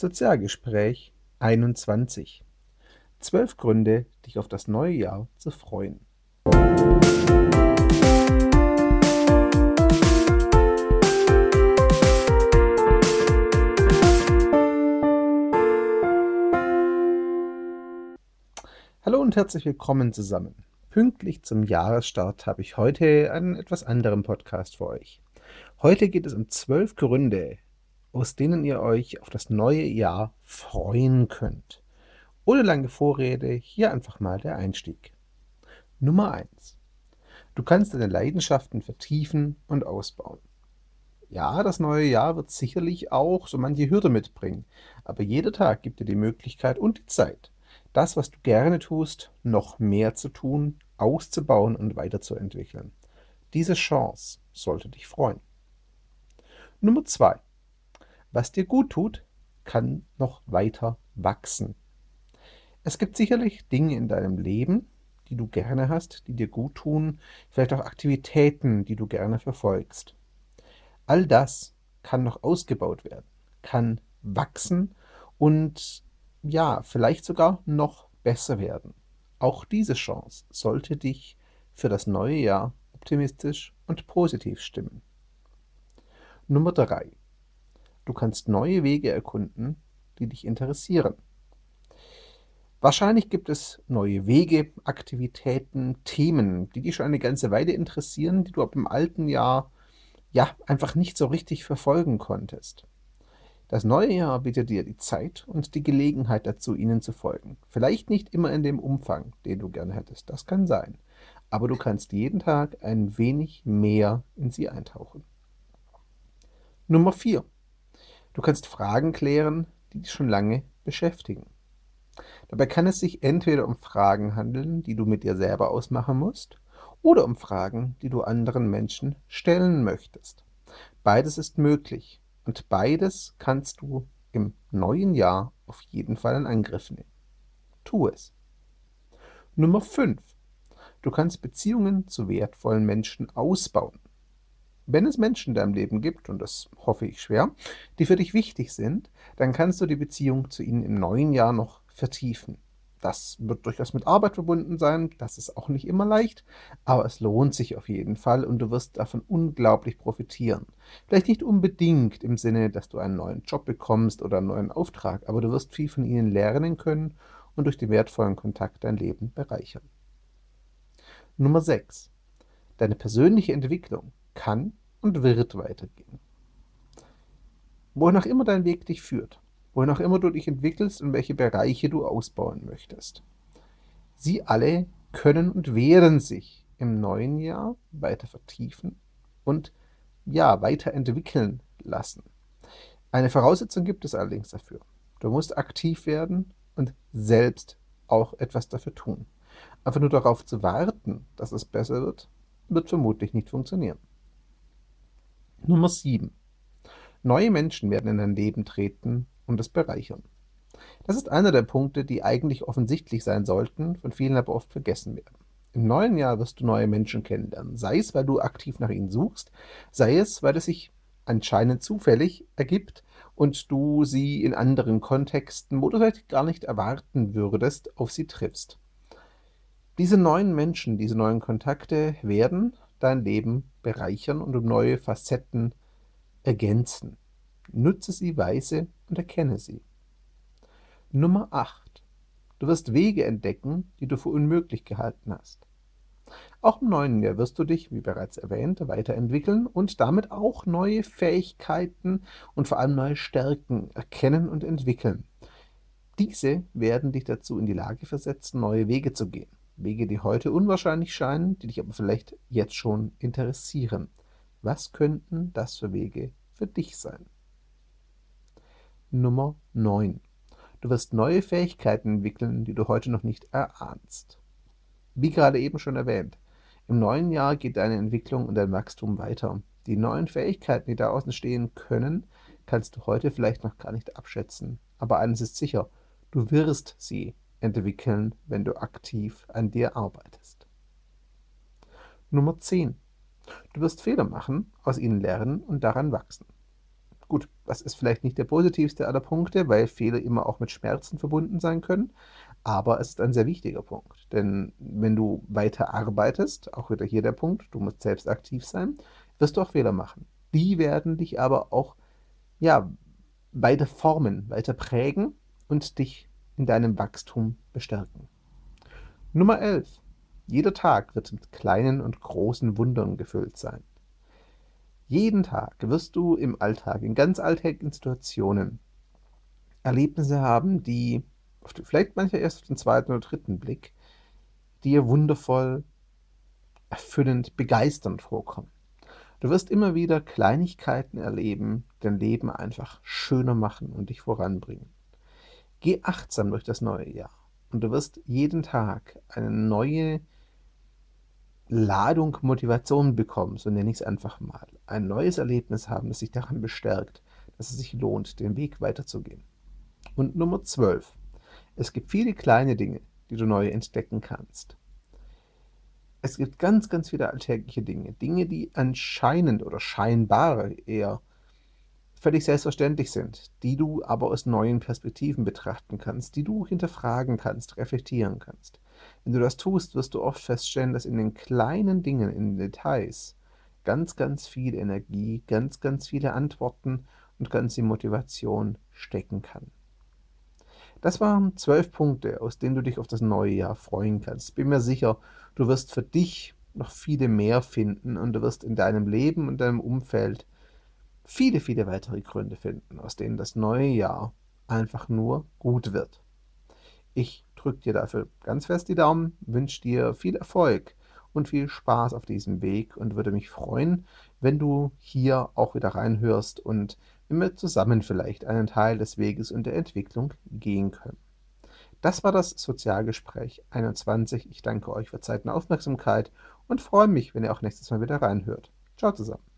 Sozialgespräch 21. Zwölf Gründe, dich auf das neue Jahr zu freuen. Hallo und herzlich willkommen zusammen. Pünktlich zum Jahresstart habe ich heute einen etwas anderen Podcast für euch. Heute geht es um zwölf Gründe, aus denen ihr euch auf das neue Jahr freuen könnt. Ohne lange Vorrede, hier einfach mal der Einstieg. Nummer 1. Du kannst deine Leidenschaften vertiefen und ausbauen. Ja, das neue Jahr wird sicherlich auch so manche Hürde mitbringen, aber jeder Tag gibt dir die Möglichkeit und die Zeit, das, was du gerne tust, noch mehr zu tun, auszubauen und weiterzuentwickeln. Diese Chance sollte dich freuen. Nummer 2. Was dir gut tut, kann noch weiter wachsen. Es gibt sicherlich Dinge in deinem Leben, die du gerne hast, die dir gut tun, vielleicht auch Aktivitäten, die du gerne verfolgst. All das kann noch ausgebaut werden, kann wachsen und ja, vielleicht sogar noch besser werden. Auch diese Chance sollte dich für das neue Jahr optimistisch und positiv stimmen. Nummer 3. Du kannst neue Wege erkunden, die dich interessieren. Wahrscheinlich gibt es neue Wege, Aktivitäten, Themen, die dich schon eine ganze Weile interessieren, die du ab dem alten Jahr ja einfach nicht so richtig verfolgen konntest. Das neue Jahr bietet dir die Zeit und die Gelegenheit dazu, ihnen zu folgen. Vielleicht nicht immer in dem Umfang, den du gerne hättest, das kann sein, aber du kannst jeden Tag ein wenig mehr in sie eintauchen. Nummer 4. Du kannst Fragen klären, die dich schon lange beschäftigen. Dabei kann es sich entweder um Fragen handeln, die du mit dir selber ausmachen musst, oder um Fragen, die du anderen Menschen stellen möchtest. Beides ist möglich und beides kannst du im neuen Jahr auf jeden Fall in Angriff nehmen. Tu es. Nummer 5. Du kannst Beziehungen zu wertvollen Menschen ausbauen. Wenn es Menschen in deinem Leben gibt, und das hoffe ich schwer, die für dich wichtig sind, dann kannst du die Beziehung zu ihnen im neuen Jahr noch vertiefen. Das wird durchaus mit Arbeit verbunden sein, das ist auch nicht immer leicht, aber es lohnt sich auf jeden Fall und du wirst davon unglaublich profitieren. Vielleicht nicht unbedingt im Sinne, dass du einen neuen Job bekommst oder einen neuen Auftrag, aber du wirst viel von ihnen lernen können und durch den wertvollen Kontakt dein Leben bereichern. Nummer 6. Deine persönliche Entwicklung kann und wird weitergehen. Wohin auch immer dein Weg dich führt, wohin auch immer du dich entwickelst und welche Bereiche du ausbauen möchtest. Sie alle können und werden sich im neuen Jahr weiter vertiefen und ja, weiterentwickeln lassen. Eine Voraussetzung gibt es allerdings dafür. Du musst aktiv werden und selbst auch etwas dafür tun. Einfach nur darauf zu warten, dass es besser wird, wird vermutlich nicht funktionieren. Nummer 7. Neue Menschen werden in dein Leben treten und es bereichern. Das ist einer der Punkte, die eigentlich offensichtlich sein sollten, von vielen aber oft vergessen werden. Im neuen Jahr wirst du neue Menschen kennenlernen, sei es, weil du aktiv nach ihnen suchst, sei es, weil es sich anscheinend zufällig ergibt und du sie in anderen Kontexten, wo du vielleicht gar nicht erwarten würdest, auf sie triffst. Diese neuen Menschen, diese neuen Kontakte werden dein Leben bereichern und um neue Facetten ergänzen. Nutze sie weise und erkenne sie. Nummer 8. Du wirst Wege entdecken, die du für unmöglich gehalten hast. Auch im neuen Jahr wirst du dich, wie bereits erwähnt, weiterentwickeln und damit auch neue Fähigkeiten und vor allem neue Stärken erkennen und entwickeln. Diese werden dich dazu in die Lage versetzen, neue Wege zu gehen. Wege, die heute unwahrscheinlich scheinen, die dich aber vielleicht jetzt schon interessieren. Was könnten das für Wege für dich sein? Nummer 9. Du wirst neue Fähigkeiten entwickeln, die du heute noch nicht erahnst. Wie gerade eben schon erwähnt, im neuen Jahr geht deine Entwicklung und dein Wachstum weiter. Die neuen Fähigkeiten, die da außen stehen können, kannst du heute vielleicht noch gar nicht abschätzen. Aber eines ist sicher, du wirst sie entwickeln, wenn du aktiv an dir arbeitest. Nummer 10. Du wirst Fehler machen, aus ihnen lernen und daran wachsen. Gut, Das ist vielleicht nicht der positivste aller Punkte, weil Fehler immer auch mit Schmerzen verbunden sein können. Aber es ist ein sehr wichtiger Punkt. Denn wenn du weiter arbeitest, auch wieder hier der Punkt, du musst selbst aktiv sein, wirst du auch Fehler machen. Die werden dich aber auch ja, weiter formen, weiter prägen und dich in deinem Wachstum bestärken. Nummer 11. Jeder Tag wird mit kleinen und großen Wundern gefüllt sein. Jeden Tag wirst du im Alltag, in ganz alltäglichen Situationen, Erlebnisse haben, die vielleicht manchmal erst auf den zweiten oder dritten Blick dir wundervoll, erfüllend, begeisternd vorkommen. Du wirst immer wieder Kleinigkeiten erleben, dein Leben einfach schöner machen und dich voranbringen. Geh achtsam durch das neue Jahr und du wirst jeden Tag eine neue Ladung Motivation bekommen, so nenne ich es einfach mal. Ein neues Erlebnis haben, das sich daran bestärkt, dass es sich lohnt, den Weg weiterzugehen. Und Nummer 12. Es gibt viele kleine Dinge, die du neu entdecken kannst. Es gibt ganz, ganz viele alltägliche Dinge. Dinge, die anscheinend oder scheinbar eher völlig selbstverständlich sind, die du aber aus neuen Perspektiven betrachten kannst, die du hinterfragen kannst, reflektieren kannst. Wenn du das tust, wirst du oft feststellen, dass in den kleinen Dingen, in den Details, ganz, ganz viel Energie, ganz, ganz viele Antworten und ganz viel Motivation stecken kann. Das waren zwölf Punkte, aus denen du dich auf das neue Jahr freuen kannst. Bin mir sicher, du wirst für dich noch viele mehr finden und du wirst in deinem Leben und deinem Umfeld viele, viele weitere Gründe finden, aus denen das neue Jahr einfach nur gut wird. Ich drücke dir dafür ganz fest die Daumen, wünsche dir viel Erfolg und viel Spaß auf diesem Weg und würde mich freuen, wenn du hier auch wieder reinhörst und wir zusammen vielleicht einen Teil des Weges und der Entwicklung gehen können. Das war das Sozialgespräch 21. Ich danke euch für Zeit und Aufmerksamkeit und freue mich, wenn ihr auch nächstes Mal wieder reinhört. Ciao zusammen.